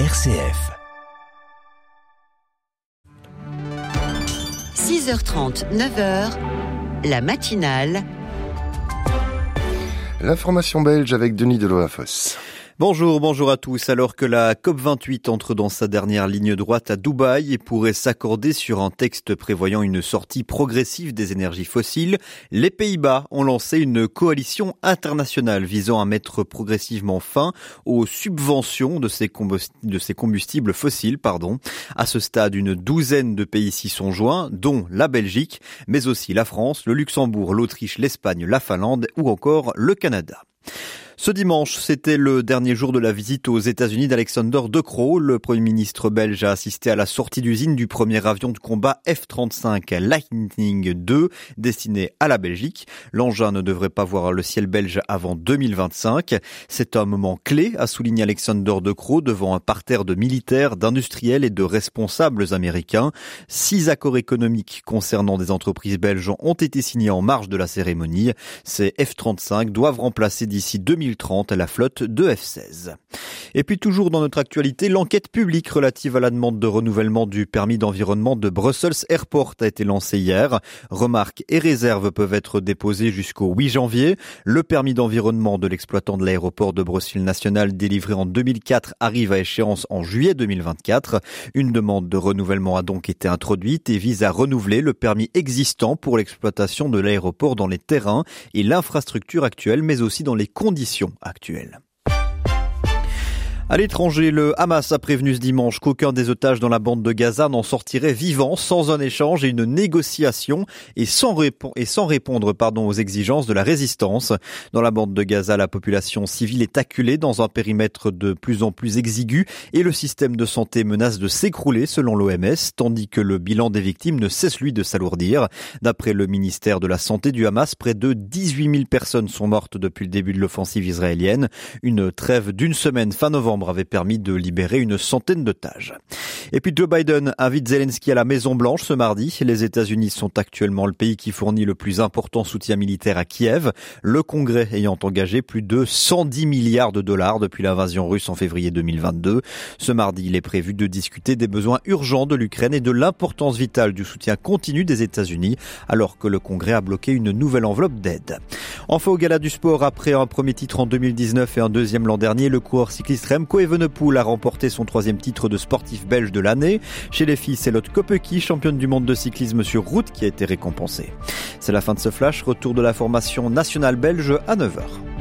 RCF. 6h30, 9h, la matinale. L'information belge avec Denis Deloafos. Bonjour, bonjour à tous. Alors que la COP28 entre dans sa dernière ligne droite à Dubaï et pourrait s'accorder sur un texte prévoyant une sortie progressive des énergies fossiles, les Pays-Bas ont lancé une coalition internationale visant à mettre progressivement fin aux subventions de ces, combustibles fossiles. Pardon. À ce stade, une douzaine de pays s'y sont joints, dont la Belgique, mais aussi la France, le Luxembourg, l'Autriche, l'Espagne, la Finlande ou encore le Canada. Ce dimanche, c'était le dernier jour de la visite aux États-Unis d'Alexander De Croo. Le Premier ministre belge a assisté à la sortie d'usine du premier avion de combat F-35 Lightning II destiné à la Belgique. L'engin ne devrait pas voir le ciel belge avant 2025. C'est un moment clé, a souligné Alexander De Croo devant un parterre de militaires, d'industriels et de responsables américains. Six accords économiques concernant des entreprises belges ont été signés en marge de la cérémonie. Ces F-35 doivent remplacer d'ici 2025 2030 la flotte de F-16. Et puis toujours dans notre actualité, l'enquête publique relative à la demande de renouvellement du permis d'environnement de Brussels Airport a été lancée hier. Remarques et réserves peuvent être déposées jusqu'au 8 janvier. Le permis d'environnement de l'exploitant de l'aéroport de Bruxelles National délivré en 2004 arrive à échéance en juillet 2024. Une demande de renouvellement a donc été introduite et vise à renouveler le permis existant pour l'exploitation de l'aéroport dans les terrains et l'infrastructure actuelle mais aussi dans les conditions actuelle. À l'étranger, le Hamas a prévenu ce dimanche qu'aucun des otages dans la bande de Gaza n'en sortirait vivant sans un échange et une négociation et sans, répondre pardon, aux exigences de la résistance. Dans la bande de Gaza, la population civile est acculée dans un périmètre de plus en plus exigu et le système de santé menace de s'écrouler selon l'OMS, tandis que le bilan des victimes ne cesse lui de s'alourdir. D'après le ministère de la Santé du Hamas, près de 18 000 personnes sont mortes depuis le début de l'offensive israélienne. Une trêve d'une semaine fin novembre avait permis de libérer une centaine d'otages. Et puis Joe Biden invite Zelensky à la Maison Blanche ce mardi. Les États-Unis sont actuellement le pays qui fournit le plus important soutien militaire à Kiev, le Congrès ayant engagé plus de 110 milliards de dollars depuis l'invasion russe en février 2022. Ce mardi, il est prévu de discuter des besoins urgents de l'Ukraine et de l'importance vitale du soutien continu des États-Unis, alors que le Congrès a bloqué une nouvelle enveloppe d'aide. Enfin au gala du sport, après un premier titre en 2019 et un deuxième l'an dernier, le coureur cycliste Remco Evenepoel a remporté son troisième titre de sportif belge de l'année. Chez les filles, c'est Lotte Kopecky, championne du monde de cyclisme sur route, qui a été récompensée. C'est la fin de ce flash. Retour de la formation nationale belge à 9h.